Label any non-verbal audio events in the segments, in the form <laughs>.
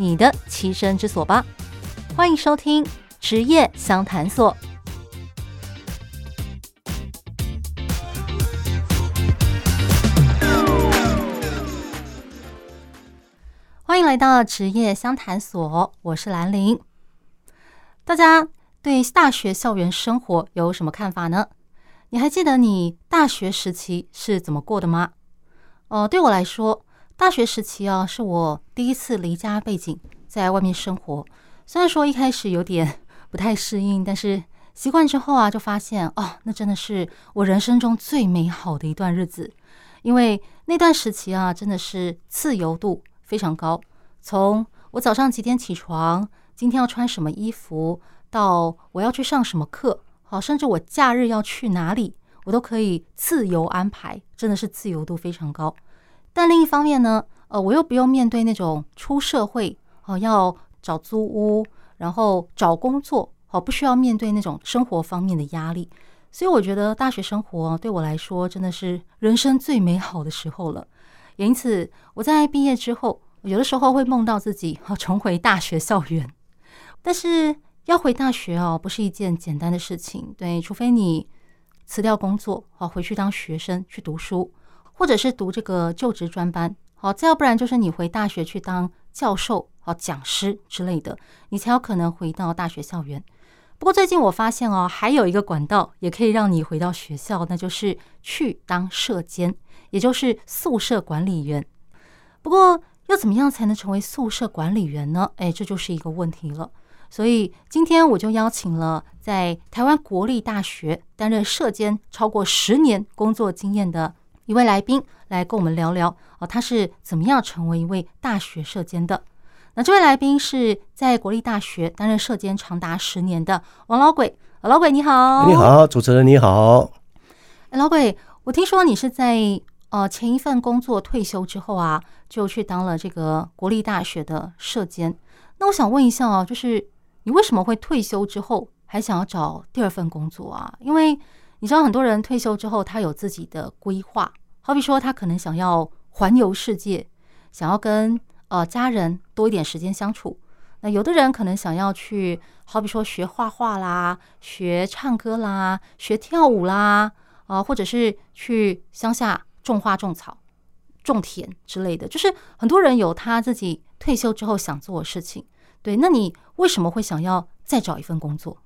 你的栖身之所吧！欢迎收听职业相谈所。欢迎来到职业相谈所，我是兰玲。大家对大学校园生活有什么看法呢？你还记得你大学时期是怎么过的吗？哦、呃，对我来说。大学时期啊，是我第一次离家背井，在外面生活。虽然说一开始有点不太适应，但是习惯之后啊，就发现哦，那真的是我人生中最美好的一段日子。因为那段时期啊，真的是自由度非常高。从我早上几点起床，今天要穿什么衣服，到我要去上什么课，好，甚至我假日要去哪里，我都可以自由安排，真的是自由度非常高。但另一方面呢，呃，我又不用面对那种出社会哦，要找租屋，然后找工作，哦，不需要面对那种生活方面的压力，所以我觉得大学生活对我来说真的是人生最美好的时候了。也因此，我在毕业之后，有的时候会梦到自己哦重回大学校园，但是要回大学哦，不是一件简单的事情，对，除非你辞掉工作，哦，回去当学生去读书。或者是读这个就职专班，好，再要不然就是你回大学去当教授、好讲师之类的，你才有可能回到大学校园。不过最近我发现哦，还有一个管道也可以让你回到学校，那就是去当舍监，也就是宿舍管理员。不过要怎么样才能成为宿舍管理员呢？哎，这就是一个问题了。所以今天我就邀请了在台湾国立大学担任舍监超过十年工作经验的。一位来宾来跟我们聊聊哦，他是怎么样成为一位大学社监的？那这位来宾是在国立大学担任社监长达十年的王老鬼。老鬼你好，你好，主持人你好。哎，老鬼，我听说你是在呃前一份工作退休之后啊，就去当了这个国立大学的社监。那我想问一下啊，就是你为什么会退休之后还想要找第二份工作啊？因为你知道很多人退休之后，他有自己的规划。好比说，他可能想要环游世界，想要跟呃家人多一点时间相处。那有的人可能想要去，好比说学画画啦，学唱歌啦，学跳舞啦，啊、或者是去乡下种花、种草、种田之类的。就是很多人有他自己退休之后想做的事情。对，那你为什么会想要再找一份工作？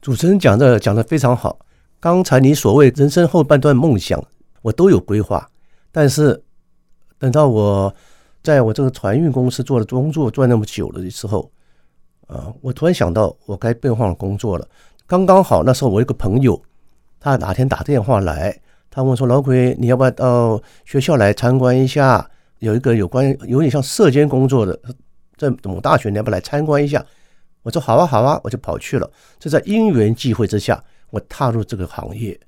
主持人讲的讲的非常好。刚才你所谓人生后半段梦想。我都有规划，但是等到我在我这个船运公司做的工作做那么久了的时候，啊，我突然想到我该变换工作了。刚刚好那时候我一个朋友，他哪天打电话来，他问说：“老鬼，你要不要到学校来参观一下？有一个有关有点像舍监工作的，在某大学，你要不要来参观一下？”我说：“好啊，好啊，我就跑去了。”就在因缘际会之下，我踏入这个行业，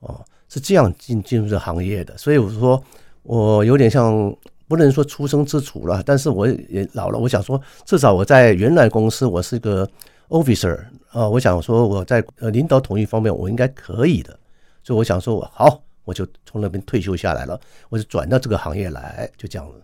哦。是这样进进入这行业的，所以我说我有点像不能说出生之犊了，但是我也老了。我想说，至少我在原来公司我是个 officer 啊，我想说我在呃领导统一方面我应该可以的，所以我想说我好，我就从那边退休下来了，我就转到这个行业来，就这样子。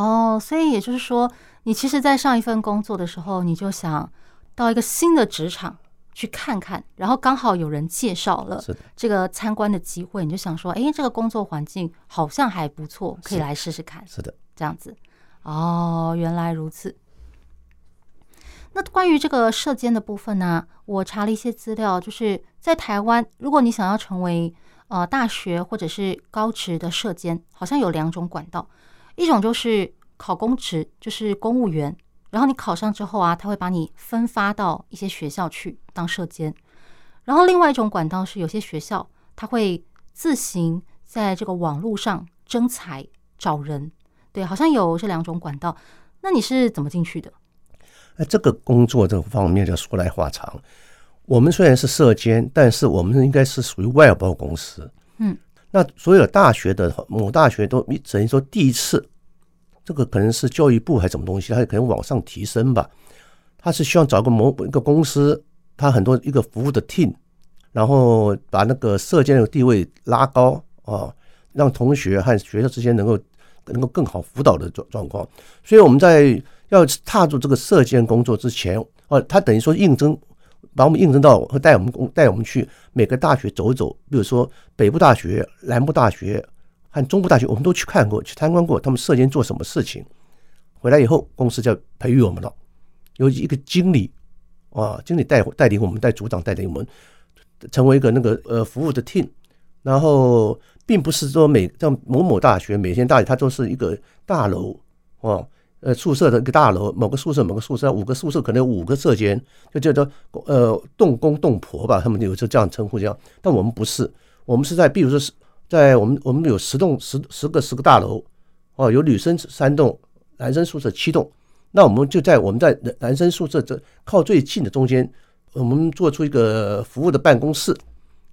哦，所以也就是说，你其实，在上一份工作的时候，你就想到一个新的职场。去看看，然后刚好有人介绍了这个参观的机会，你就想说，哎，这个工作环境好像还不错，可以来试试看。是的，这样子。哦，原来如此。那关于这个射监的部分呢，我查了一些资料，就是在台湾，如果你想要成为呃大学或者是高职的射监，好像有两种管道，一种就是考公职，就是公务员。然后你考上之后啊，他会把你分发到一些学校去当社监。然后另外一种管道是，有些学校他会自行在这个网络上征才找人。对，好像有这两种管道。那你是怎么进去的？哎，这个工作这个方面就说来话长。我们虽然是社监，但是我们应该是属于外包公司。那所有大学的某大学都等于说第一次，这个可能是教育部还是什么东西，它可能往上提升吧。他是希望找个某一个公司，他很多一个服务的 team，然后把那个社监的地位拉高啊，让同学和学校之间能够能够更好辅导的状状况。所以我们在要踏入这个社监工作之前，哦，他等于说应征。把我们应征到和带我们公带我们去每个大学走走，比如说北部大学、南部大学和中部大学，我们都去看过、去参观过，他们社监做什么事情。回来以后，公司就培育我们了，有一个经理啊，经理带带领我们，带组长带领我们，成为一个那个呃服务的 team。然后，并不是说每像某某大学、每间大学，它都是一个大楼啊。呃，宿舍的一个大楼，某个宿舍，某个宿舍，五个宿舍可能有五个舍间，就叫做呃栋公栋婆吧，他们有时候这样称呼这样。但我们不是，我们是在，比如说是在我们我们有十栋十十个十个大楼，哦，有女生三栋，男生宿舍七栋，那我们就在我们在男生宿舍这靠最近的中间，我们做出一个服务的办公室，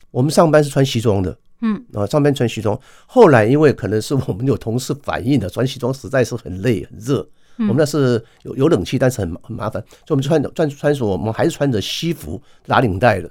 我们上班是穿西装的。嗯，啊，上班穿西装。后来因为可能是我们有同事反映的，穿西装实在是很累很热。我们那是有有冷气，但是很很麻烦，所以我们穿穿穿着我们还是穿着西服打领带的。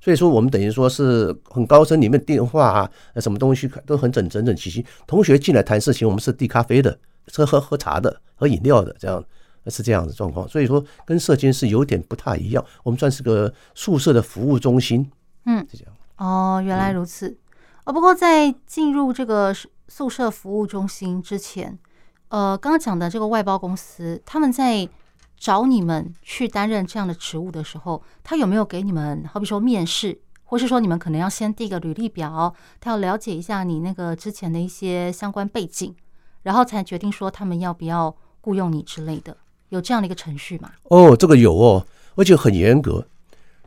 所以说我们等于说是很高深，里面电话啊，什么东西都很整整整齐齐。同学进来谈事情，我们是递咖啡的，是喝喝茶的，喝饮料的，这样是这样的状况。所以说跟社监是有点不太一样，我们算是个宿舍的服务中心。嗯，是这样。哦，原来如此。哦，不过在进入这个宿舍服务中心之前，呃，刚刚讲的这个外包公司，他们在找你们去担任这样的职务的时候，他有没有给你们，好比说面试，或是说你们可能要先递个履历表，他要了解一下你那个之前的一些相关背景，然后才决定说他们要不要雇佣你之类的，有这样的一个程序吗？哦，这个有哦，而且很严格。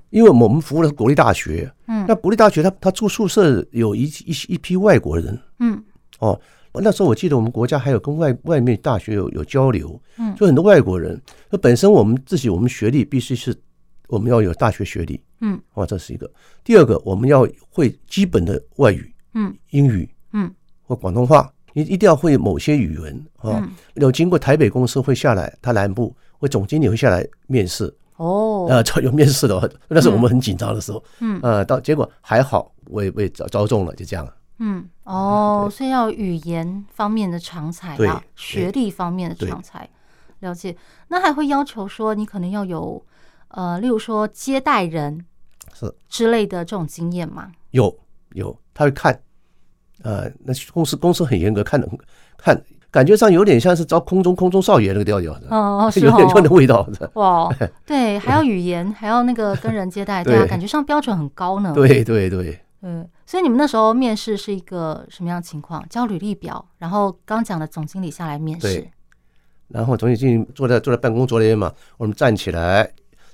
因为我们服务的是国立大学，嗯，那国立大学他他住宿舍有一一一批外国人，嗯，哦，那时候我记得我们国家还有跟外外面大学有有交流，嗯，就很多外国人。那本身我们自己我们学历必须是我们要有大学学历，嗯，哦，这是一个。第二个我们要会基本的外语，嗯，英语，嗯，或广东话，你一定要会某些语文啊。有经过台北公司会下来，他南部或总经理会下来面试。哦，呃，有面试的话，那是我们很紧张的时候。嗯，呃，到结果还好，我也被招招中了，就这样。嗯，哦，所以要语言方面的长才啊，学历方面的长才，了解。那还会要求说你可能要有呃，例如说接待人是之类的这种经验吗？有有，他会看，呃，那公司公司很严格，看的看。感觉上有点像是招空中空中少爷那个调调的，哦，<laughs> 有点有点味道的。哇，<laughs> 对，还要语言，还要那个跟人接待，对啊，感觉上标准很高呢。对对对，嗯，所以你们那时候面试是一个什么样的情况？交履历表，然后刚讲的总经理下来面试，然后总经理坐在坐在办公桌那边嘛，我们站起来，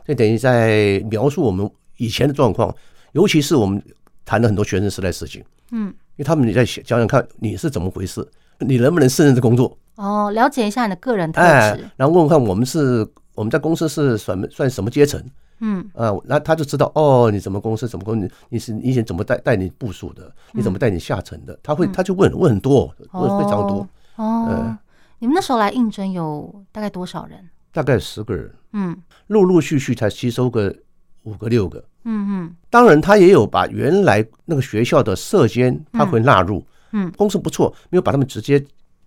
就等于在描述我们以前的状况，尤其是我们谈了很多学生时代事情，嗯，因为他们你在想想看你是怎么回事。你能不能胜任这工作？哦，了解一下你的个人特质，哎，然后问问看我们是我们在公司是什么算什么阶层？嗯啊，那他就知道哦，你什么公司什么公司，你是以前怎么带带你部署的，你怎么带你下层的？他会他就问问很多，问非常多。哦，你们那时候来应征有大概多少人？大概十个人。嗯，陆陆续续才吸收个五个六个。嗯嗯，当然他也有把原来那个学校的社监他会纳入。嗯，公司不错，没有把他们直接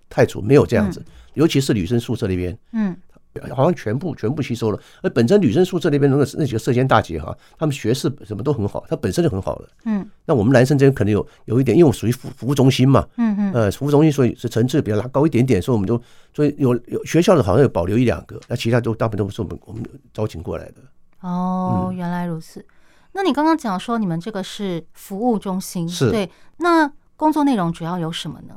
汰除，没有这样子。尤其是女生宿舍那边，嗯，好像全部全部吸收了。而本身女生宿舍那边那个那几个社监大姐哈，她们学识什么都很好，她本身就很好了。嗯，那我们男生这边可能有有一点，因为我属于服服务中心嘛，嗯嗯，呃，服务中心所以是层次比较拉高一点点，所以我们就所以有有学校的好像有保留一两个，那其他都大部分都是我们我们招请过来的。哦，原来如此。那你刚刚讲说你们这个是服务中心，是对那。工作内容主要有什么呢？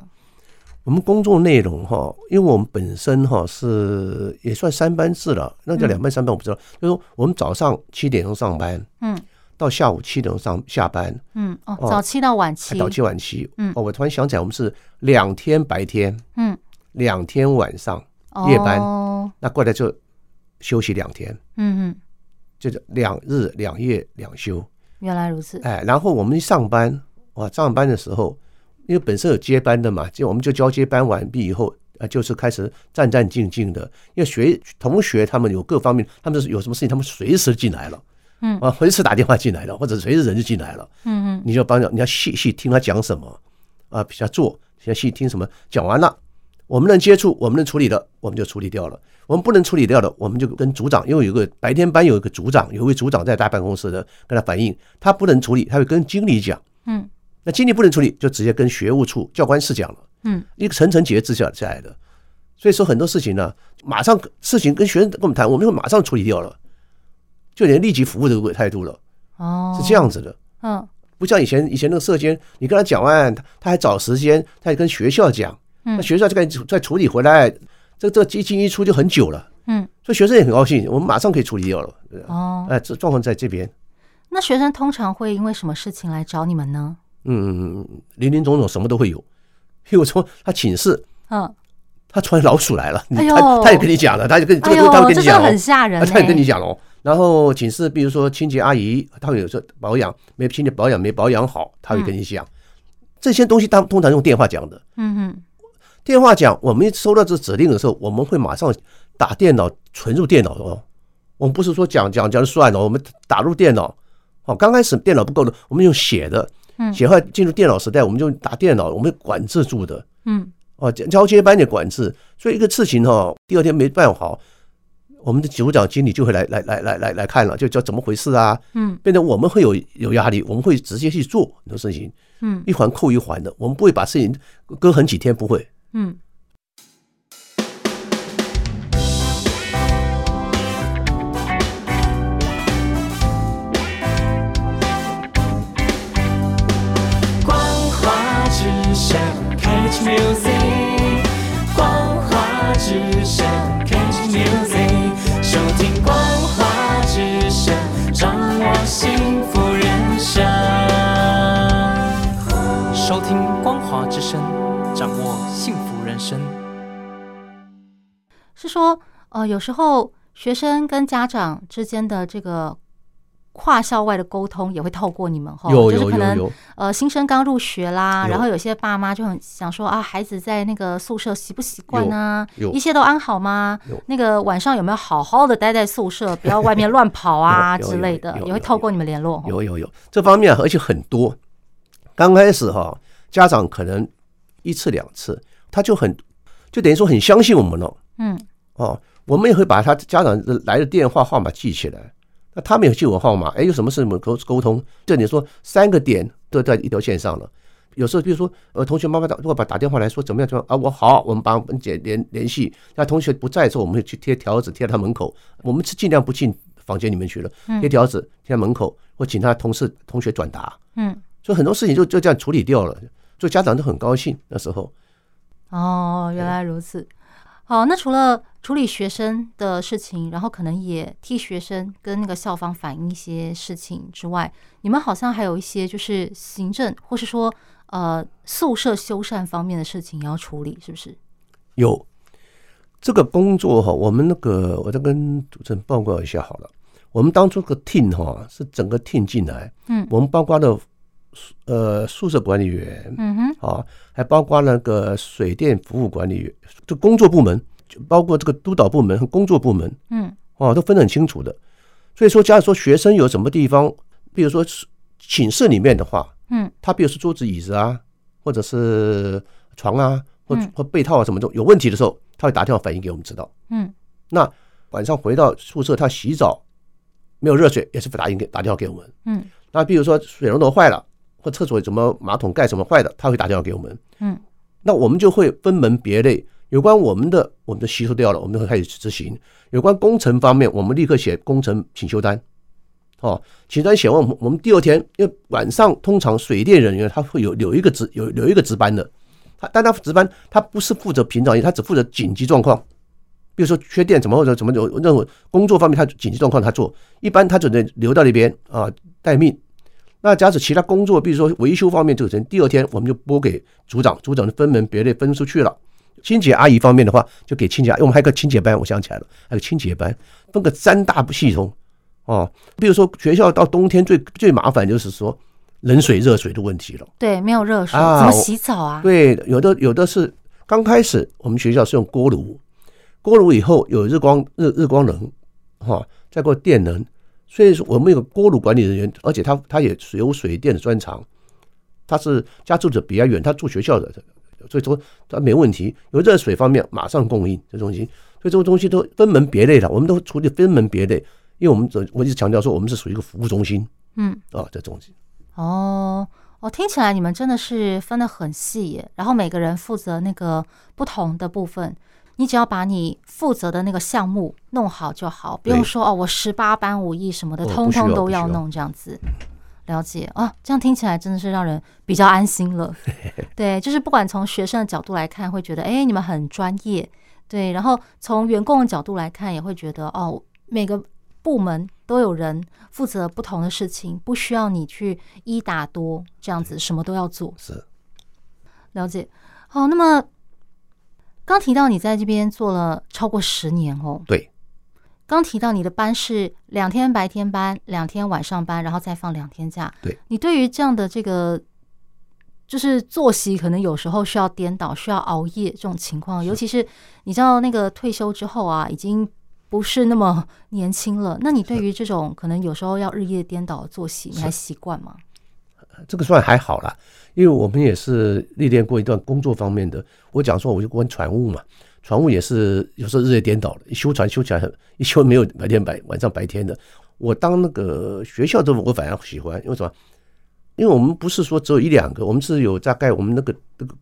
我们工作内容哈，因为我们本身哈是也算三班制了，那叫两班三班我不知道。嗯、就是说我们早上七点钟上班，嗯，到下午七点钟上下班，嗯哦，早七到晚七，早七晚七，嗯。哦，我突然想起来，我们是两天白天，嗯，两天晚上，夜班，哦、那过来就休息两天，嗯嗯，就是两日两夜两休。原来如此。哎，然后我们一上班，哇，上班的时候，因为本身有接班的嘛，就我们就交接班完毕以后，啊，就是开始战战兢兢的，因为学同学他们有各方面，他们有什么事情，他们随时进来了，嗯。啊，随时打电话进来了，或者随时人就进来了，嗯嗯，你就帮着，你要细细听他讲什么，啊，比较做，先细听什么，讲完了，我们能接触，我们能处理的，我们就处理掉了。我们不能处理掉的，我们就跟组长，因为有个白天班有一个组长，有一位组长在大办公室的，跟他反映，他不能处理，他会跟经理讲，嗯，那经理不能处理，就直接跟学务处教官室讲了，嗯，一个层层节制下下来的，所以说很多事情呢，马上事情跟学生跟我们谈，我们会马上处理掉了，就连立即服务的这个态度了，哦，是这样子的，嗯，不像以前以前那个社监，你跟他讲完，他他还找时间，他还跟学校讲，那学校就该再处理回来。这这一进一出就很久了，嗯，所以学生也很高兴，我们马上可以处理掉了。哦，哎，这状况在这边。那学生通常会因为什么事情来找你们呢？嗯，林林总总什么都会有。譬如说他寝室，嗯，他突然老鼠来了，他他也跟你讲了，他就跟这个他会跟你讲，很吓人，他也跟你讲了。然后寝室，比如说清洁阿姨，他会有时候保养没清洁保养没保养好，他会跟你讲这些东西，他通常用电话讲的。嗯哼。电话讲，我们收到这指令的时候，我们会马上打电脑存入电脑哦。我们不是说讲讲讲算了，我们打入电脑。哦，刚开始电脑不够的，我们用写的，写坏进入电脑时代，我们就打电脑，我们会管制住的。嗯，哦，交接班的管制，所以一个事情哈，第二天没办好，我们的组长经理就会来来来来来来看了，就叫怎么回事啊？嗯，变成我们会有有压力，我们会直接去做很多事情。嗯，一环扣一环的，我们不会把事情搁很几天，不会。嗯，Music，光华之声，Catch Music，收听光华之声，掌握幸福人生。收听光华之声。掌握幸福人生，是说，呃，有时候学生跟家长之间的这个跨校外的沟通也会透过你们哈，就是可能呃新生刚入学啦，然后有些爸妈就很想说啊，孩子在那个宿舍习不习惯啊？一切都安好吗？那个晚上有没有好好的待在宿舍，不要外面乱跑啊 <laughs> 之类的，也会透过你们联络。有有有这方面，而且很多。刚开始哈，家长可能。一次两次，他就很，就等于说很相信我们了。嗯，哦，我们也会把他家长来的电话号码记起来。那他们有记我号码，哎，有什么事我们沟沟通。这你说三个点都在一条线上了。有时候比如说，呃，同学妈妈打如果把打电话来说怎么样怎么样啊，我好，我们帮文姐联联系。那同学不在的时候，我们会去贴条子贴在他门口。我们是尽量不进房间里面去了，贴条子贴在门口，或请他同事同学转达。嗯，所以很多事情就就这样处理掉了。所以家长都很高兴那时候。哦，原来如此。好，那除了处理学生的事情，然后可能也替学生跟那个校方反映一些事情之外，你们好像还有一些就是行政或是说呃宿舍修缮方面的事情要处理，是不是？有这个工作哈，我们那个我再跟主持人报告一下好了。我们当初个 team 哈是整个 team 进来，嗯，我们包括了。呃，宿舍管理员，嗯哼，啊，还包括那个水电服务管理员，就工作部门，就包括这个督导部门和工作部门，嗯，哦，都分得很清楚的。所以说，假如说学生有什么地方，比如说寝室里面的话，嗯，他比如说桌子、椅子啊，或者是床啊，或或被套啊什么的有问题的时候，他会打电话反映给我们知道，嗯，那晚上回到宿舍，他洗澡没有热水，也是打电给打电话给我们，嗯，那比如说水龙头坏了。或厕所什么马桶盖什么坏的，他会打电话给我们。嗯，那我们就会分门别类，有关我们的，我们都吸收掉了，我们就会开始执行；有关工程方面，我们立刻写工程请求单。哦，请求单写完，我们我们第二天，因为晚上通常水电人员他会有有一个值有有一个值班的，他但他值班他不是负责平常，他只负责紧急状况，比如说缺电怎么或者怎么有任何工作方面他紧急状况他做，一般他只能留到那边啊待命。那假使其他工作，比如说维修方面，这个人第二天我们就拨给组长，组长就分门别类分出去了，清洁阿姨方面的话，就给清洁，我们还有个清洁班，我想起来了，还有清洁班，分个三大系统哦。比如说学校到冬天最最麻烦就是说冷水热水的问题了。对，没有热水，啊怎么洗澡啊？对，有的有的是刚开始我们学校是用锅炉，锅炉以后有日光日日光能，哈、哦，再过电能，所以说我们有个锅炉管理人员，而且他他也是有水电的专长，他是家住的比较远，他住学校的。所以说它没问题，有热水方面马上供应这东西，所以这个东西都分门别类的，我们都处理分门别类，因为我们这我一直强调说我们是属于一个服务中心，嗯，啊，这东西。哦哦，听起来你们真的是分得很细耶，然后每个人负责那个不同的部分，你只要把你负责的那个项目弄好就好，不用说哦，我十八般武艺什么的，通通都要弄这样子。了解啊，这样听起来真的是让人比较安心了。<laughs> 对，就是不管从学生的角度来看，会觉得哎，你们很专业。对，然后从员工的角度来看，也会觉得哦，每个部门都有人负责不同的事情，不需要你去一打多这样子，什么都要做。是，了解。好，那么刚提到你在这边做了超过十年哦。对。刚提到你的班是两天白天班，两天晚上班，然后再放两天假。对，你对于这样的这个就是作息，可能有时候需要颠倒，需要熬夜这种情况，尤其是你知道那个退休之后啊，已经不是那么年轻了。那你对于这种可能有时候要日夜颠倒的作息，你还习惯吗？这个算还好啦，因为我们也是历练过一段工作方面的。我讲说，我就关船务嘛。船务也是有时候日夜颠倒的，一修船修起来很，一修没有白天白晚上白天的。我当那个学校的我反而喜欢，因为什么？因为我们不是说只有一两个，我们是有大概我们那个那个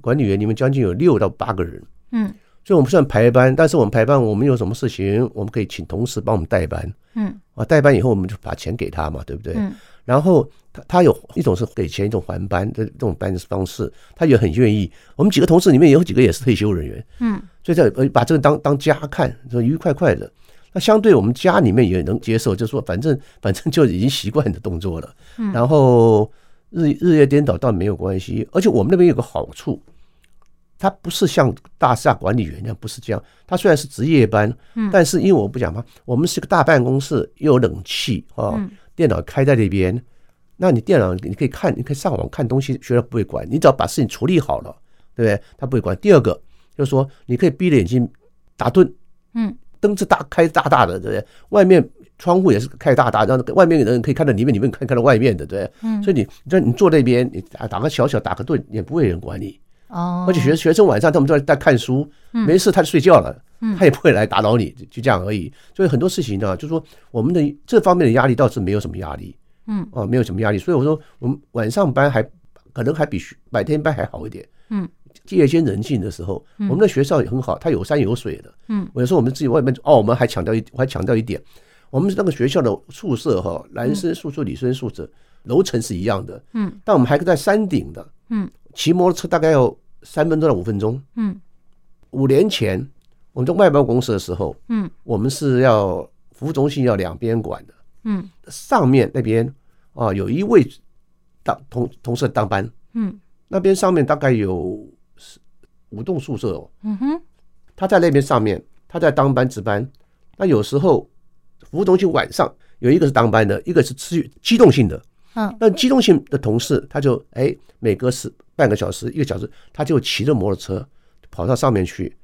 管理员里面将近有六到八个人，嗯，所以我们算排班，但是我们排班，我们有什么事情，我们可以请同事帮我们代班，嗯，啊，代班以后我们就把钱给他嘛，对不对？嗯，然后。他他有一种是给钱，一种还班的这种班的方式，他也很愿意。我们几个同事里面有几个也是退休人员，嗯，所以在呃把这个当当家看，说愉快快的。那相对我们家里面也能接受，就是说反正反正就已经习惯的动作了。嗯然后日日夜颠倒倒没有关系，而且我们那边有个好处，他不是像大厦管理员那样，不是这样。他虽然是值夜班，嗯，但是因为我不讲嘛，我们是个大办公室，又有冷气啊，电脑开在那边。那你电脑你可以看，你可以上网看东西，学校不会管你，只要把事情处理好了，对不对？他不会管。第二个就是说，你可以闭着眼睛打盹，嗯，灯是大开大大的，对不对？外面窗户也是开大大，让外面的人可以看到里面，里面可以看到外面的，对不对？嗯，所以你你你坐那边，你打打个小小打个盹，也不会有人管你。哦，而且学学生晚上他们都在在看书，没事他就睡觉了，他也不会来打扰你，就这样而已。所以很多事情呢，就是说我们的这方面的压力倒是没有什么压力。嗯，哦，没有什么压力，所以我说我们晚上班还可能还比白天班还好一点。嗯，夜间人静的时候，我们的学校也很好，它有山有水的。嗯，有时候我们自己外面哦，我们还强调一，我还强调一点，我们那个学校的宿舍哈，男生宿舍、女生宿舍楼层是一样的。嗯，但我们还在山顶的。嗯，骑摩托车大概要三分钟到五分钟。嗯，五年前我们在外包公司的时候，嗯，我们是要服务中心要两边管的。嗯，上面那边啊，有一位当同同事当班，嗯，那边上面大概有五栋宿舍哦，嗯哼，他在那边上面，他在当班值班。那有时候服务中心晚上有一个是当班的，一个是吃机动性的，嗯，那机动性的同事他就哎，每隔十半个小时一个小时，他就骑着摩托车跑到上面去，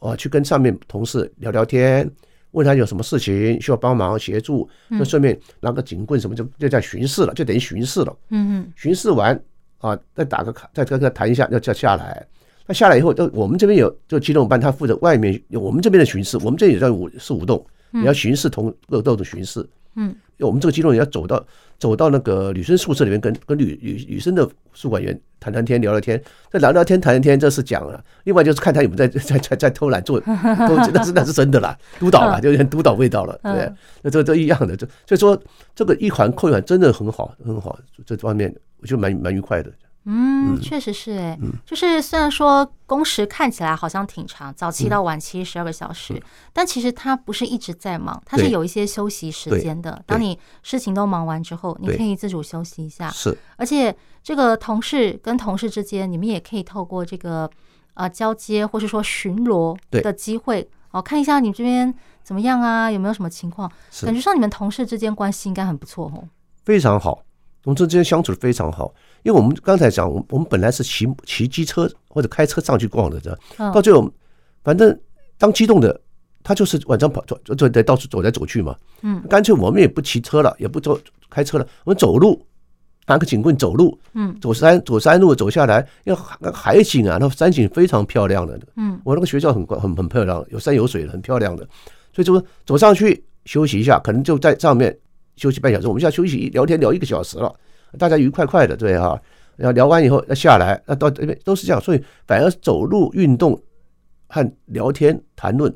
哦，去跟上面同事聊聊天。问他有什么事情需要帮忙协助，那顺便拿个警棍什么就就在巡视了，就等于巡视了。嗯嗯，巡视完啊，再打个卡，再跟他谈一下，要叫下来。那下来以后，就我们这边有就机动班，他负责外面我们这边的巡视，我们这里也在五四五栋，你要巡视同各栋的巡视。嗯，我们这个机动也要走到走到那个女生宿舍里面，跟跟女女女生的宿管员谈谈天，聊聊天。这聊聊天谈谈天，这是讲了。另外就是看他有没有在 <laughs> 在在在偷懒做，<laughs> 那是那是真的啦，督导了，就有点督导味道了，对，那这都一样的。就所以说这个一环扣一环，真的很好，很好。这方面我觉得蛮蛮愉快的。嗯，确实是哎，就是虽然说工时看起来好像挺长，早期到晚期十二个小时，但其实他不是一直在忙，他是有一些休息时间的。当你事情都忙完之后，你可以自主休息一下。是，而且这个同事跟同事之间，你们也可以透过这个啊、呃、交接，或是说巡逻的机会，哦，看一下你这边怎么样啊，有没有什么情况？感觉上你们同事之间关系应该很不错哦。非常好，同事之间相处得非常好。因为我们刚才讲，我我们本来是骑骑机车或者开车上去逛的，到最后，反正当激动的，他就是晚上跑走走在到处走来走去嘛。嗯，干脆我们也不骑车了，也不走开车了，我们走路，拿个警棍走路。嗯，走山走山路走下来，因为那海景啊，那山景非常漂亮的。嗯，我那个学校很很很漂亮，有山有水的，很漂亮的。所以就走上去休息一下，可能就在上面休息半小时。我们现在休息聊天聊一个小时了。大家愉快快的，对哈，然后聊完以后要下来，那到这边都是这样，所以反而走路运动和聊天谈论，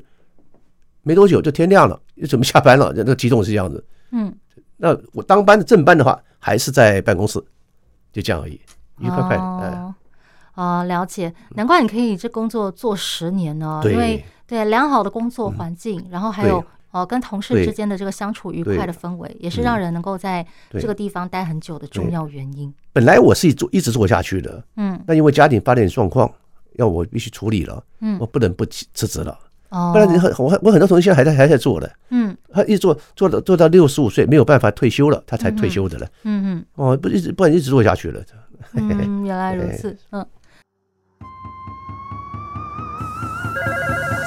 没多久就天亮了，就准备下班了。那个机动是这样子，嗯，那我当班的正班的话，还是在办公室，就这样而已，愉快快的，哎，哦，啊，了解，难怪你可以这工作做十年呢，对。因为对良好的工作环境，然后还有对哦跟同事之间的这个相处愉快的氛围，也是让人能够在这个地方待很久的重要原因。本来我是做一直做下去的，嗯，那因为家庭发展状况，要我必须处理了，嗯我不能不辞辞职了，哦，不然你很我我很多同事现在还在还在做的。嗯他一直做做到做到六十五岁没有办法退休了，他才退休的了。嗯嗯哦，不一直不然一直做下去了。嗯，原来如 <laughs> 此，嗯。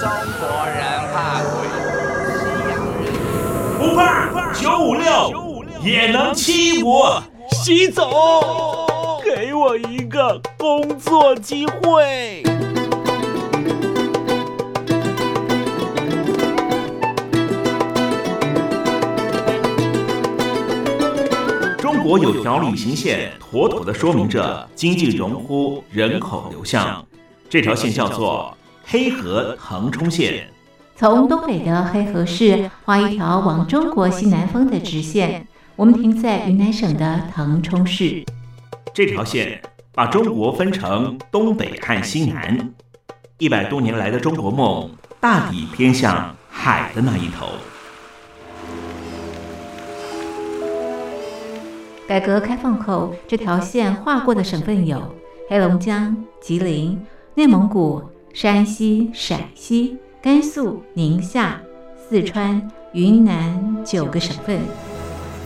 中国人怕九五六也能欺我。习总，给我一个工作机会。中国有条旅行线，妥妥的说明着经济荣枯、人口流向。这条线叫做黑河腾冲线。从东北的黑河市画一条往中国西南方的直线，我们停在云南省的腾冲市。这条线把中国分成东北和西南，一百多年来的中国梦大抵偏向海的那一头。改革开放后，这条线划过的省份有黑龙江、吉林、内蒙古、山西、陕西、甘肃、宁夏、四川、云南九个省份，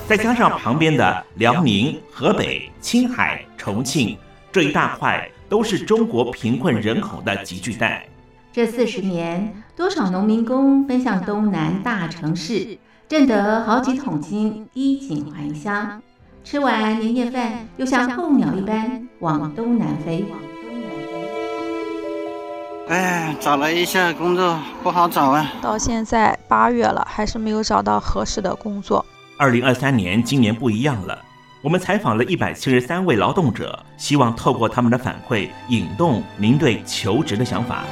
再加上旁边的辽宁、河北、青海、重庆这一大块，都是中国贫困人口的集聚带。这四十年，多少农民工奔向东南大城市，挣得好几桶金，衣锦还乡。吃完年夜饭，又像候鸟一般往东南飞。哎，找了一下工作不好找啊！到现在八月了，还是没有找到合适的工作。二零二三年，今年不一样了。我们采访了一百七十三位劳动者，希望透过他们的反馈，引动您对求职的想法。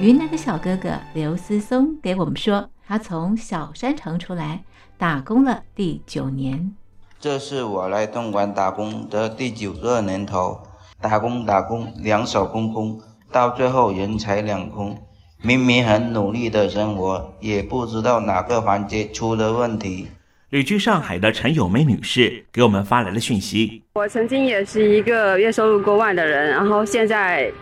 云南的小哥哥刘思松给我们说，他从小山城出来打工了第九年。这是我来东莞打工的第九个年头，打工打工，两手空空，到最后人财两空。明明很努力的生活，也不知道哪个环节出了问题。旅居上海的陈友梅女士给我们发来了讯息：我曾经也是一个月收入过万的人，然后现在。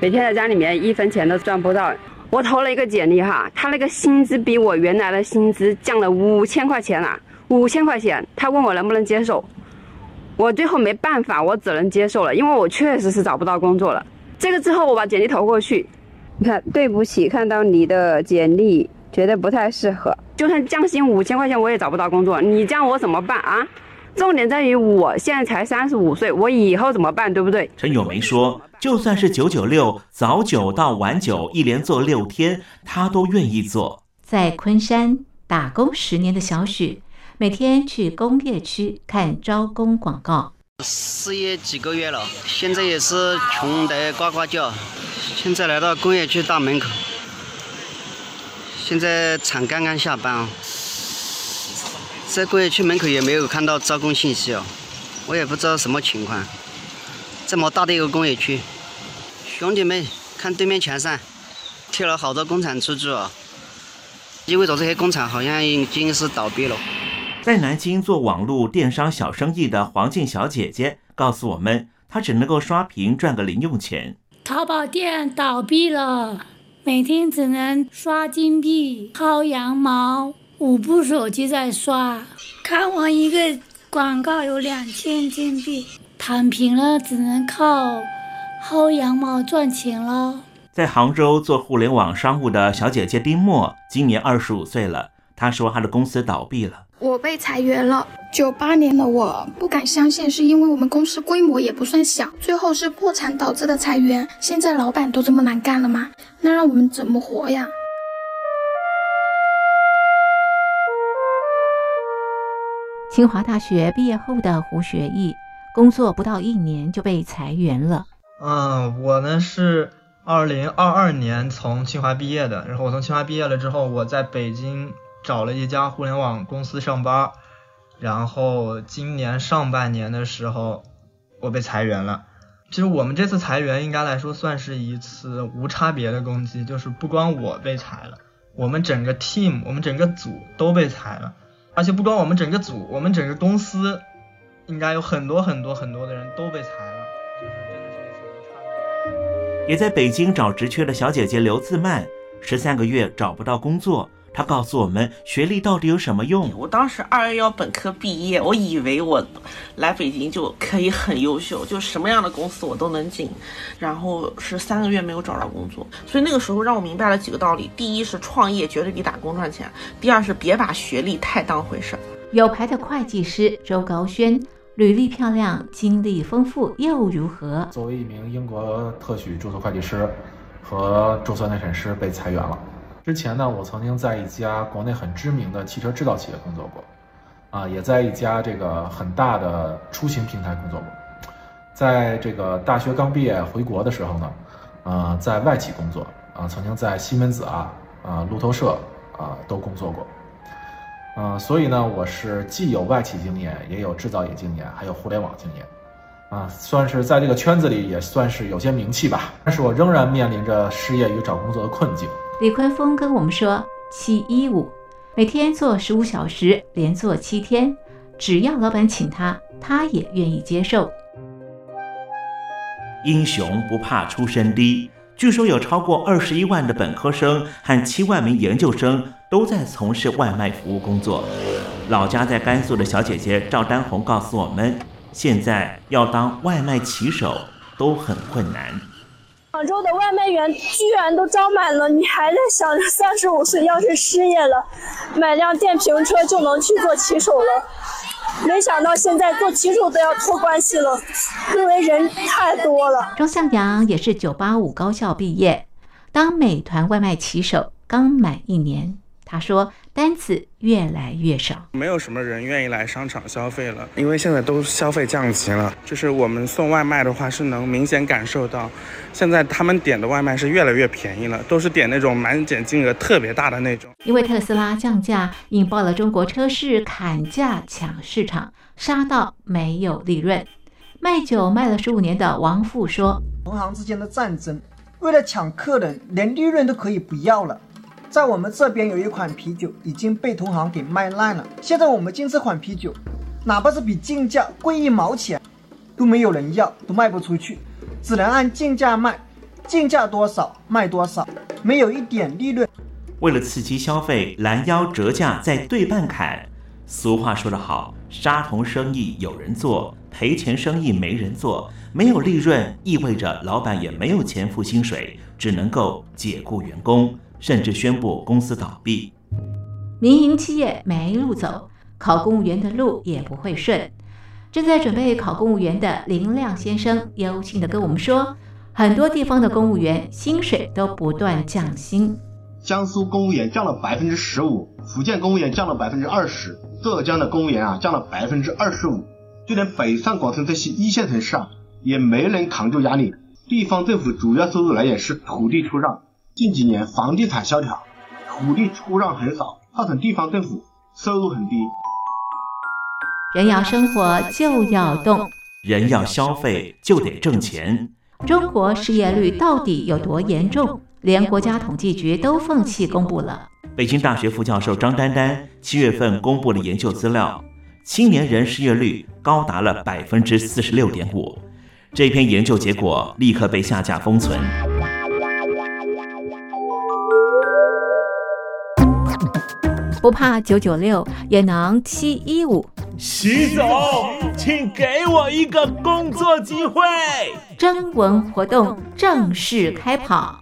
每天在家里面一分钱都赚不到，我投了一个简历哈，他那个薪资比我原来的薪资降了五千块钱啊，五千块钱，他问我能不能接受，我最后没办法，我只能接受了，因为我确实是找不到工作了。这个之后我把简历投过去，你看，对不起，看到你的简历觉得不太适合，就算降薪五千块钱我也找不到工作，你这样我怎么办啊？重点在于我现在才三十五岁，我以后怎么办，对不对？陈友梅说，就算是九九六，早九到晚九，一连做六天，她都愿意做。在昆山打工十年的小许，每天去工业区看招工广告。失业几个月了，现在也是穷得呱呱叫。现在来到工业区大门口，现在厂刚刚下班啊。在工业区门口也没有看到招工信息哦，我也不知道什么情况。这么大的一个工业区，兄弟们，看对面墙上贴了好多工厂出租哦，意味着这些工厂好像已经是倒闭了。在南京做网络电商小生意的黄静小姐姐告诉我们，她只能够刷屏赚个零用钱。淘宝店倒闭了，每天只能刷金币、薅羊毛，五部手机在刷，看完一个广告有两千金币。躺平了，只能靠薅羊毛赚钱喽。在杭州做互联网商务的小姐姐丁墨，今年二十五岁了。她说她的公司倒闭了，我被裁员了。九八年的我不敢相信，是因为我们公司规模也不算小，最后是破产导致的裁员。现在老板都这么难干了吗？那让我们怎么活呀？清华大学毕业后的胡学义。工作不到一年就被裁员了。嗯，我呢是二零二二年从清华毕业的，然后我从清华毕业了之后，我在北京找了一家互联网公司上班，然后今年上半年的时候我被裁员了。其实我们这次裁员应该来说算是一次无差别的攻击，就是不光我被裁了，我们整个 team，我们整个组都被裁了，而且不光我们整个组，我们整个公司。应该有很多很多很多的人都被裁了，就是真的是一次无差。也在北京找职缺的小姐姐刘自曼，十三个月找不到工作。她告诉我们，学历到底有什么用？我当时二幺幺本科毕业，我以为我来北京就可以很优秀，就什么样的公司我都能进。然后是三个月没有找到工作，所以那个时候让我明白了几个道理：第一是创业绝对比打工赚钱；第二是别把学历太当回事儿。有牌的会计师周高轩。履历漂亮，经历丰富又如何？作为一名英国特许注册会计师和注册内审师被裁员了。之前呢，我曾经在一家国内很知名的汽车制造企业工作过，啊，也在一家这个很大的出行平台工作过。在这个大学刚毕业回国的时候呢，呃，在外企工作，啊，曾经在西门子啊、啊路透社啊都工作过。嗯、呃，所以呢，我是既有外企经验，也有制造业经验，还有互联网经验，啊、算是在这个圈子里也算是有些名气吧。但是我仍然面临着失业与找工作的困境。李坤峰跟我们说，七一五，每天做十五小时，连做七天，只要老板请他，他也愿意接受。英雄不怕出身低。据说有超过二十一万的本科生和七万名研究生都在从事外卖服务工作。老家在甘肃的小姐姐赵丹红告诉我们，现在要当外卖骑手都很困难。广州的外卖员居然都招满了，你还在想着 <laughs> 三十五岁要是失业了，买辆电瓶车就能去做骑手了？没想到现在做骑手都要托关系了，因为人太多了。钟向阳也是985高校毕业，当美团外卖骑手刚满一年。他说：“单子越来越少，没有什么人愿意来商场消费了，因为现在都消费降级了。就是我们送外卖的话，是能明显感受到，现在他们点的外卖是越来越便宜了，都是点那种满减金额特别大的那种。因为特斯拉降价，引爆了中国车市砍价抢市场，杀到没有利润。卖酒卖了十五年的王富说：同行之间的战争，为了抢客人，连利润都可以不要了。”在我们这边有一款啤酒已经被同行给卖烂了。现在我们进这款啤酒，哪怕是比进价贵一毛钱，都没有人要，都卖不出去，只能按进价卖，进价多少卖多少，没有一点利润。为了刺激消费，拦腰折价再对半砍。俗话说得好，杀童生意有人做，赔钱生意没人做。没有利润意味着老板也没有钱付薪水，只能够解雇员工。甚至宣布公司倒闭，民营企业没路走，考公务员的路也不会顺。正在准备考公务员的林亮先生忧心地跟我们说，很多地方的公务员薪水都不断降薪。江苏公务员降了百分之十五，福建公务员降了百分之二十，浙江的公务员啊降了百分之二十五，就连北上广深这些一线城市啊，也没能扛住压力。地方政府主要收入来源是土地出让。近几年房地产萧条，土地出让很少，造成地方政府收入很低。人要生活就要动，人要消费就得挣钱。中国失业率到底有多严重？连国家统计局都放弃公布了。北京大学副教授张丹丹七月份公布了研究资料，青年人失业率高达了百分之四十六点五。这篇研究结果立刻被下架封存。不怕九九六，也能七一五。习总，请给我一个工作机会。征文活动正式开跑。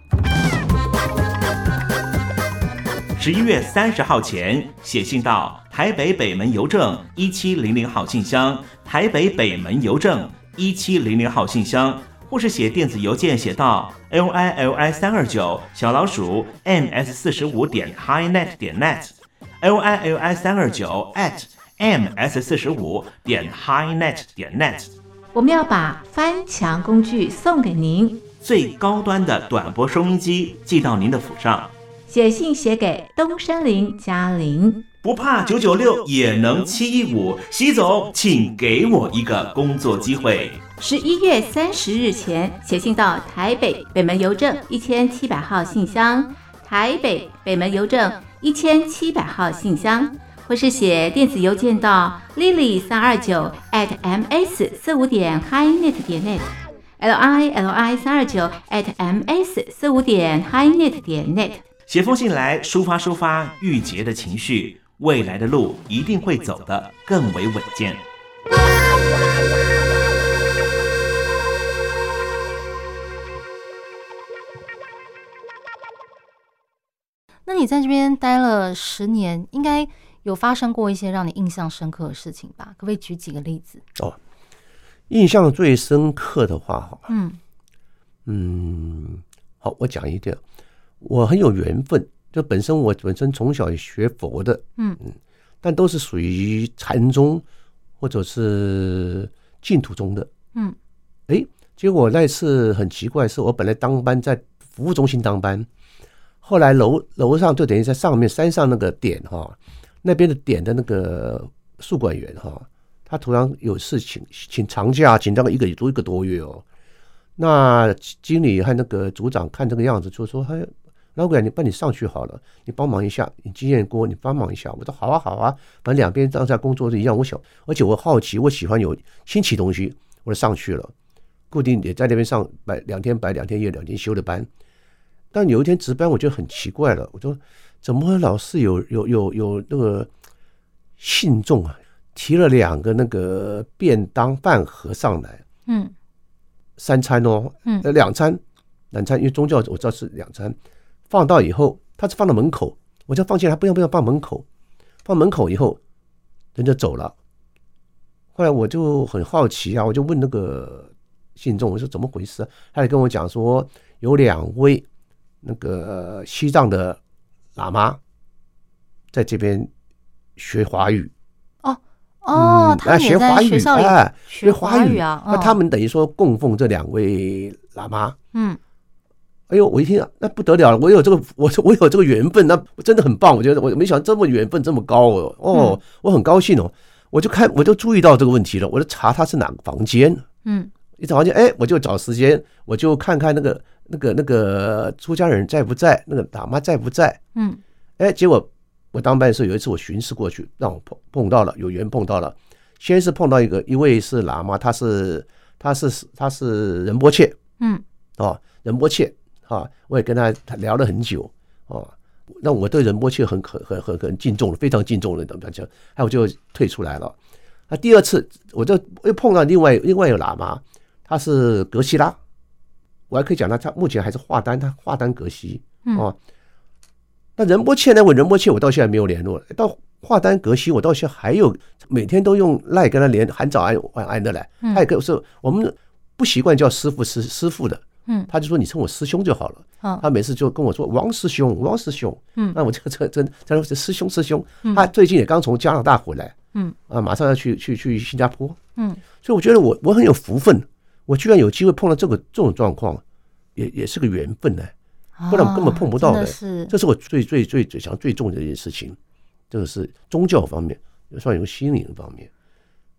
十一月三十号前写信到台北北门邮政一七零零号信箱，台北北门邮政一七零零号信箱，或是写电子邮件写到 l i l i 三二九小老鼠 m s 四十五点 highnet 点 net l i l i 三二九 at m s 四十五点 highnet 点 net。我们要把翻墙工具送给您，最高端的短波收音机寄到您的府上。写信写给东山林嘉玲，不怕九九六也能七一五。习总，请给我一个工作机会。十一月三十日前写信到台北北门邮政一千七百号信箱，台北北门邮政一千七百号信箱，或是写电子邮件到 lily 三二九 at ms 四五点 highnet 点 net，l i l i 三二九 at ms 四五点 highnet 点 net。写封信来抒发抒发郁结的情绪，未来的路一定会走得更为稳健。你在这边待了十年，应该有发生过一些让你印象深刻的事情吧？可不可以举几个例子？哦，印象最深刻的话，哈，嗯嗯，好，我讲一点。我很有缘分，就本身我本身从小也学佛的，嗯嗯，但都是属于禅宗或者是净土宗的，嗯，哎，结果那次很奇怪，是我本来当班在服务中心当班，后来楼楼上就等于在上面山上那个点哈，那边的点的那个宿管员哈，他突然有事情请长假，请到一个多一个多月哦，那经理和那个组长看这个样子就说还。老板，你帮你上去好了，你帮忙一下，你经验多，你帮忙一下。我说好啊，好啊，反正两边当下工作是一样。我想，而且我好奇，我喜欢有新奇东西，我就上去了。固定也在那边上白两天白两天夜两天休的班。但有一天值班，我觉得很奇怪了。我说怎么老是有有有有那个信众啊，提了两个那个便当饭盒上来，嗯，三餐哦，嗯，两餐两餐，因为宗教我知道是两餐。放到以后，他是放到门口，我就放进来，不要不要放门口，放门口以后，人就走了。后来我就很好奇啊，我就问那个信众，我说怎么回事？他就跟我讲说，有两位那个西藏的喇嘛在这边学华语。哦哦，他学校里学华语啊。那他们等于说供奉这两位喇嘛。嗯。哎呦，我一听啊，那不得了了！我有这个，我我有这个缘分，那真的很棒。我觉得我没想到这么缘分这么高哦，哦，我很高兴哦。我就看，我就注意到这个问题了。我就查他是哪个房间，嗯，一找房间，哎，我就找时间，我就看看那个那个那个出家人在不在，那个喇嘛在不在，嗯，哎，结果我当班的时候有一次我巡视过去，让我碰碰到了，有缘碰到了。先是碰到一个，一位是喇嘛，他是他是他是仁波切，嗯，哦，仁波切。啊，我也跟他聊了很久哦，那我对仁波切很很很很很敬重，非常敬重的等等讲，还有就退出来了。那第二次我就又碰到另外另外一个喇嘛，他是格西拉，我还可以讲他他目前还是华丹，他华丹格西啊。那仁波切呢？我仁波切我到现在没有联络，到华丹格西我到现在还有每天都用赖跟他连喊早安晚安的来，他也跟我说我们不习惯叫师傅师师傅的。嗯，他就说你称我师兄就好了。嗯，他每次就跟我说王师兄，王师兄。嗯，那我这这真，他说是师兄师兄。他最近也刚从加拿大回来。嗯，啊，马上要去去去新加坡。嗯，所以我觉得我我很有福分，我居然有机会碰到这个这种状况，也也是个缘分呢。不然我根本碰不到的。是，这是我最最最最想最重的一件事情。这个是宗教方面，也算有个心灵方面。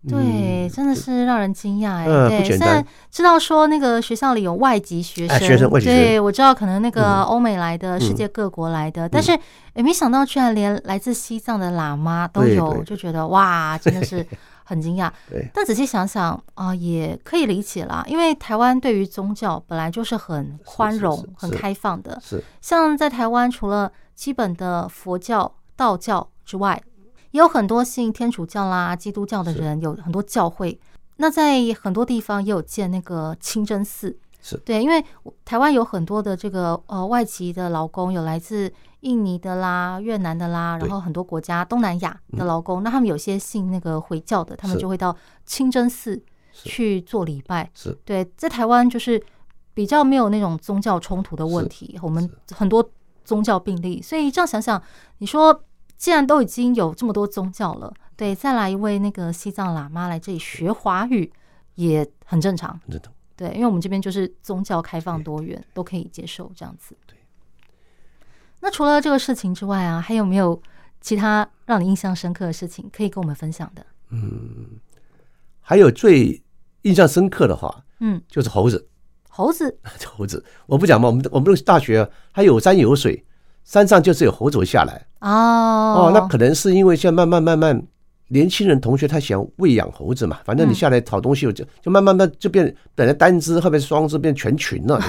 对，真的是让人惊讶哎。嗯，对。现在知道说那个学校里有外籍学生，哎、学生外籍学生，对，我知道可能那个欧美来的，嗯、世界各国来的，嗯、但是也没想到居然连来自西藏的喇嘛都有，就觉得哇，真的是 <laughs> 很惊讶。对，但仔细想想啊、呃，也可以理解啦，因为台湾对于宗教本来就是很宽容、很开放的。是，像在台湾，除了基本的佛教、道教之外，也有很多信天主教啦、基督教的人，有很多教会。那在很多地方也有建那个清真寺，是。对，因为台湾有很多的这个呃外籍的劳工，有来自印尼的啦、越南的啦，然后很多国家东南亚的劳工，那他们有些信那个回教的，他们就会到清真寺去做礼拜。是。对，在台湾就是比较没有那种宗教冲突的问题，我们很多宗教病例，所以这样想想，你说。既然都已经有这么多宗教了，对，再来一位那个西藏喇嘛来这里学华语也很正常，很正常。对，因为我们这边就是宗教开放多元，都可以接受这样子。对。那除了这个事情之外啊，还有没有其他让你印象深刻的事情可以跟我们分享的？嗯，还有最印象深刻的话，嗯，就是猴子。猴子，<laughs> 猴子，我不讲嘛，我们我们大学它有山有水。山上就是有猴子会下来哦哦，那可能是因为现在慢慢慢慢，年轻人同学他喜欢喂养猴子嘛，反正你下来讨东西就就慢慢慢就变本来单只后面双只变全群了，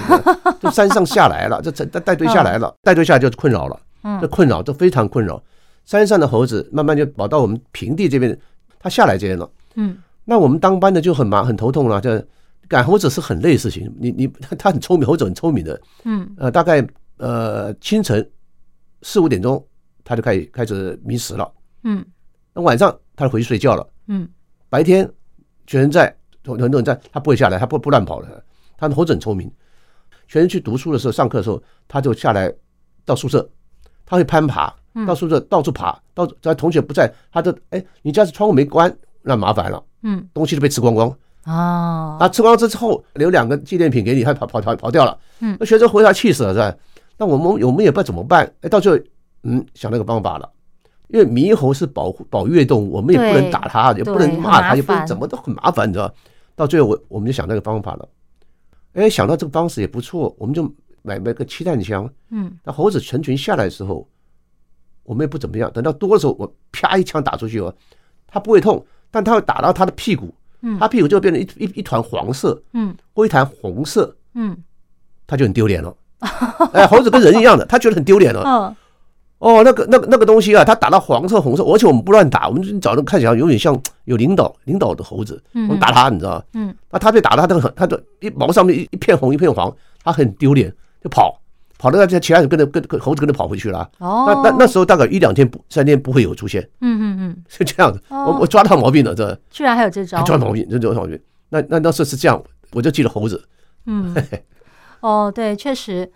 就山上下来了，就带带队下来了，带队下来就困扰了，这困扰这非常困扰。山上的猴子慢慢就跑到我们平地这边，它下来这边了，嗯，那我们当班的就很忙很头痛了，就赶猴子是很累的事情，你你 <laughs> 他很聪明，猴子很聪明的，嗯，呃，大概呃清晨。四五点钟，他就开始开始觅食了。嗯，那晚上他就回去睡觉了。嗯，白天学生在，很多人在，他不会下来，他不不乱跑的。他的猴子很聪明，学生去读书的时候，上课的时候，他就下来到宿舍，他会攀爬，到宿舍到处爬，到在同学不在，他就哎，你家是窗户没关，那麻烦了。嗯，东西都被吃光光。哦，啊，吃光之后留两个纪念品给你，他跑跑跑跑掉了。嗯，那学生回来气死了，是吧？那我们我们也不知道怎么办，哎，到最后，嗯，想那个方法了，因为猕猴是保护保育动物，我们也不能打它，也不能骂它，也不能怎么都很麻烦，你知道？到最后我我们就想那个方法了，哎，想到这个方式也不错，我们就买买个气弹枪，嗯，那猴子成群下来的时候，我们也不怎么样，等到多的时候，我啪一枪打出去哦，它不会痛，但它会打到它的屁股，嗯，它屁股就会变成一一一团黄色，嗯，或一团红色，嗯，它就很丢脸了。哎，猴子跟人一样的，他觉得很丢脸了。<laughs> 嗯，哦，那个、那个、那个东西啊，它打到黄色、红色，而且我们不乱打，我们找那看起来有点像有领导、领导的猴子，我们打它，你知道吗？嗯，那它被打到他的，他的一毛上面一一片红一片黄，它很丢脸，就跑，跑到那其他人跟着跟跟猴子跟着跑回去了。哦，那那那时候大概一两天不三天不会有出现。嗯嗯嗯，<laughs> 是这样子。我我抓到毛病了，这居然还有这招，抓毛病，这抓毛病。那那那时候是这样，我就记得猴子。嗯，<laughs> 哦，对，确实。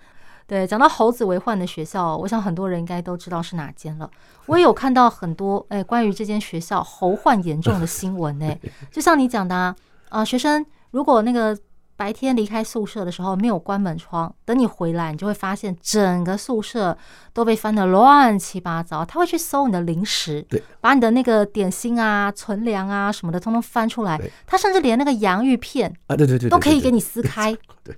对，讲到猴子为患的学校，我想很多人应该都知道是哪间了。我也有看到很多哎，关于这间学校猴患严重的新闻哎，<laughs> 就像你讲的啊，呃，学生如果那个白天离开宿舍的时候没有关门窗，等你回来，你就会发现整个宿舍都被翻得乱七八糟。他会去搜你的零食，对，把你的那个点心啊、存粮啊什么的，通通翻出来。他甚至连那个洋芋片啊，对对对，都可以给你撕 <laughs> 开。对，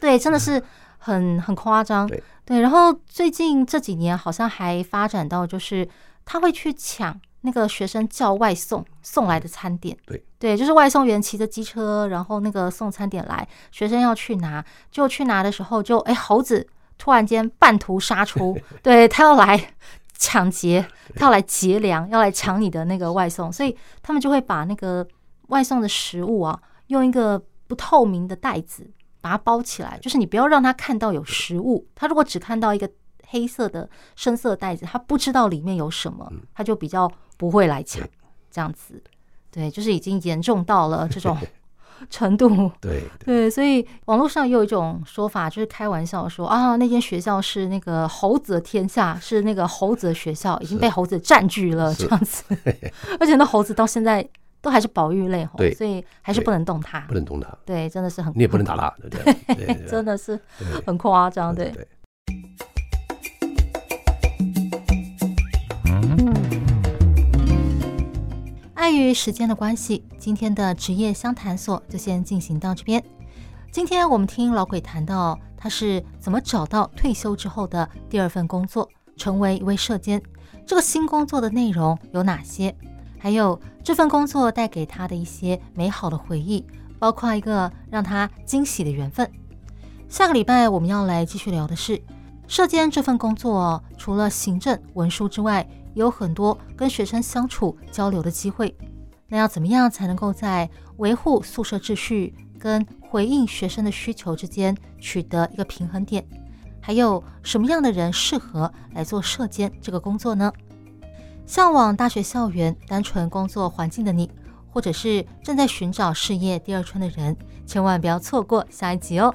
对，真的 <laughs> 是。很很夸张，对，对，然后最近这几年好像还发展到，就是他会去抢那个学生叫外送送来的餐点，对，对，就是外送员骑着机车，然后那个送餐点来，学生要去拿，就去拿的时候就哎猴子突然间半途杀出，<laughs> 对，他要来抢劫，他要来劫粮，要来抢你的那个外送，所以他们就会把那个外送的食物啊，用一个不透明的袋子。把它包起来，就是你不要让他看到有食物。他如果只看到一个黑色的深色袋子，他不知道里面有什么，他就比较不会来抢。这样子，对，就是已经严重到了这种 <laughs> 程度。对对，所以网络上也有一种说法，就是开玩笑说啊，那间学校是那个猴子的天下，是那个猴子的学校，已经被猴子占据了这样子。<laughs> 而且那猴子到现在。都还是保育类吼，所以还是不能动它，不能动它。对，真的是很，你也不能打它？<laughs> 对，真的是很夸张，对。碍于时间的关系，今天的职业相谈所就先进行到这边。今天我们听老鬼谈到他是怎么找到退休之后的第二份工作，成为一位社监。这个新工作的内容有哪些？还有这份工作带给他的一些美好的回忆，包括一个让他惊喜的缘分。下个礼拜我们要来继续聊的是社监这份工作，除了行政文书之外，有很多跟学生相处交流的机会。那要怎么样才能够在维护宿舍秩序跟回应学生的需求之间取得一个平衡点？还有什么样的人适合来做社监这个工作呢？向往大学校园单纯工作环境的你，或者是正在寻找事业第二春的人，千万不要错过下一集哦。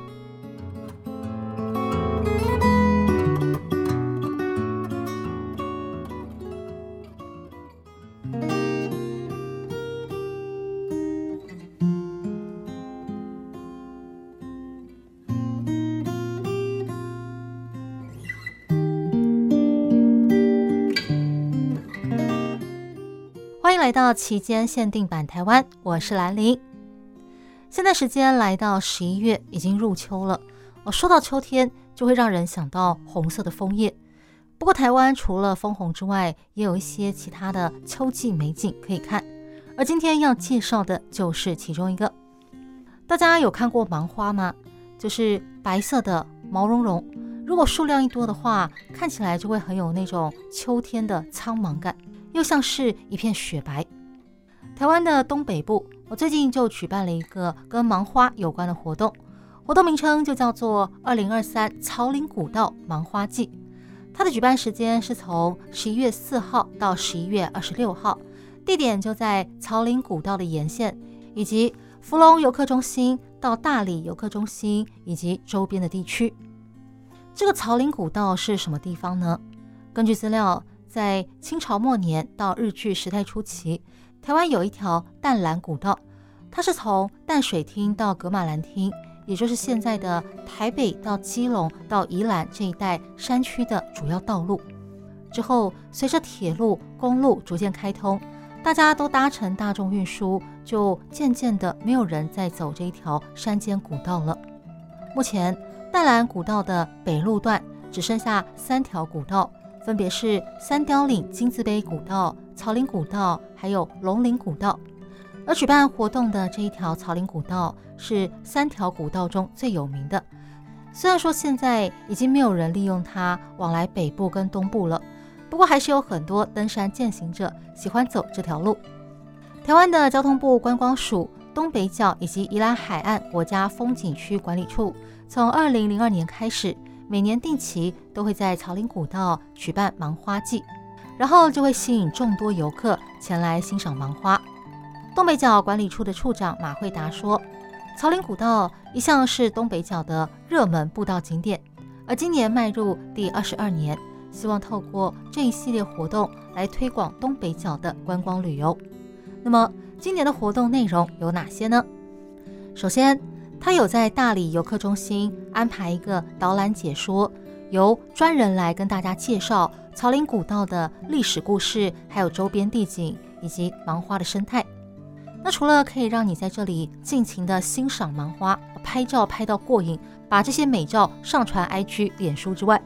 来到期间限定版台湾，我是兰陵。现在时间来到十一月，已经入秋了。我说到秋天，就会让人想到红色的枫叶。不过，台湾除了枫红之外，也有一些其他的秋季美景可以看。而今天要介绍的就是其中一个。大家有看过芒花吗？就是白色的毛茸茸，如果数量一多的话，看起来就会很有那种秋天的苍茫感。又像是一片雪白。台湾的东北部，我最近就举办了一个跟芒花有关的活动，活动名称就叫做“二零二三草岭古道芒花季”。它的举办时间是从十一月四号到十一月二十六号，地点就在草岭古道的沿线，以及福隆游客中心到大里游客中心以及周边的地区。这个草岭古道是什么地方呢？根据资料。在清朝末年到日据时代初期，台湾有一条淡蓝古道，它是从淡水厅到噶玛兰厅，也就是现在的台北到基隆到宜兰这一带山区的主要道路。之后，随着铁路、公路逐渐开通，大家都搭乘大众运输，就渐渐的没有人再走这一条山间古道了。目前，淡蓝古道的北路段只剩下三条古道。分别是三貂岭金字碑古道、草岭古道，还有龙岭古道。而举办活动的这一条草岭古道是三条古道中最有名的。虽然说现在已经没有人利用它往来北部跟东部了，不过还是有很多登山健行者喜欢走这条路。台湾的交通部观光署东北角以及宜兰海岸国家风景区管理处，从二零零二年开始。每年定期都会在草林古道举办芒花季，然后就会吸引众多游客前来欣赏芒花。东北角管理处的处长马慧达说：“草林古道一向是东北角的热门步道景点，而今年迈入第二十二年，希望透过这一系列活动来推广东北角的观光旅游。那么，今年的活动内容有哪些呢？首先，他有在大理游客中心安排一个导览解说，由专人来跟大家介绍草林古道的历史故事，还有周边地景以及芒花的生态。那除了可以让你在这里尽情的欣赏芒花、拍照拍到过瘾，把这些美照上传 IG、脸书之外，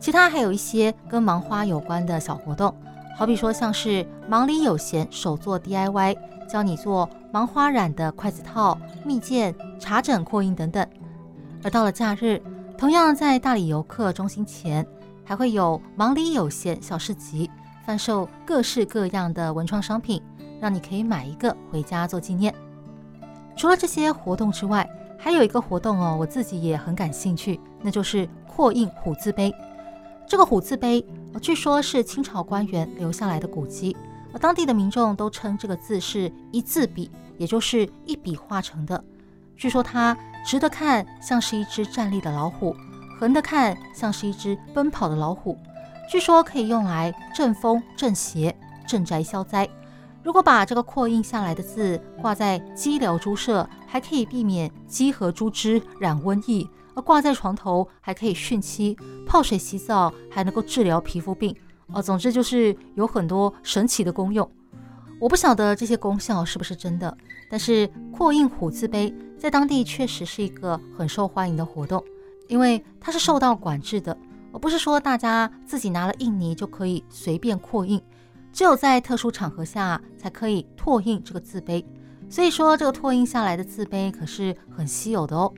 其他还有一些跟芒花有关的小活动，好比说像是芒里有闲手作 DIY，教你做芒花染的筷子套、蜜饯、茶枕扩印等等。而到了假日，同样在大理游客中心前，还会有忙里有闲小市集，贩售各式各样的文创商品。让你可以买一个回家做纪念。除了这些活动之外，还有一个活动哦，我自己也很感兴趣，那就是扩印虎字碑。这个虎字碑，据说是清朝官员留下来的古迹，而当地的民众都称这个字是一字笔，也就是一笔画成的。据说它直的看像是一只站立的老虎，横的看像是一只奔跑的老虎。据说可以用来镇风、镇邪、镇宅消灾。如果把这个扩印下来的字挂在鸡寮猪舍，还可以避免鸡和猪只染瘟疫；而挂在床头还可以训妻，泡水洗澡还能够治疗皮肤病。哦，总之就是有很多神奇的功用。我不晓得这些功效是不是真的，但是扩印虎字碑在当地确实是一个很受欢迎的活动，因为它是受到管制的，而不是说大家自己拿了印泥就可以随便扩印。只有在特殊场合下才可以拓印这个字碑，所以说这个拓印下来的字碑可是很稀有的哦。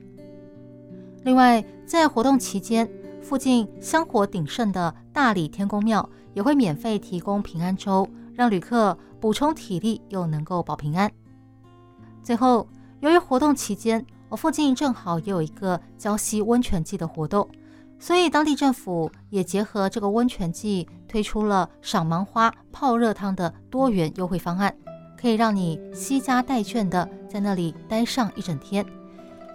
另外，在活动期间，附近香火鼎盛的大理天公庙也会免费提供平安粥，让旅客补充体力又能够保平安。最后，由于活动期间，我附近正好也有一个礁溪温泉季的活动。所以，当地政府也结合这个温泉季，推出了赏芒花、泡热汤的多元优惠方案，可以让你惜家带眷的在那里待上一整天。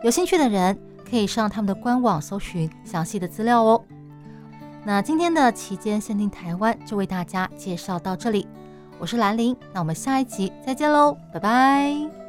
有兴趣的人可以上他们的官网搜寻详细的资料哦。那今天的期间限定台湾就为大家介绍到这里，我是兰陵，那我们下一集再见喽，拜拜。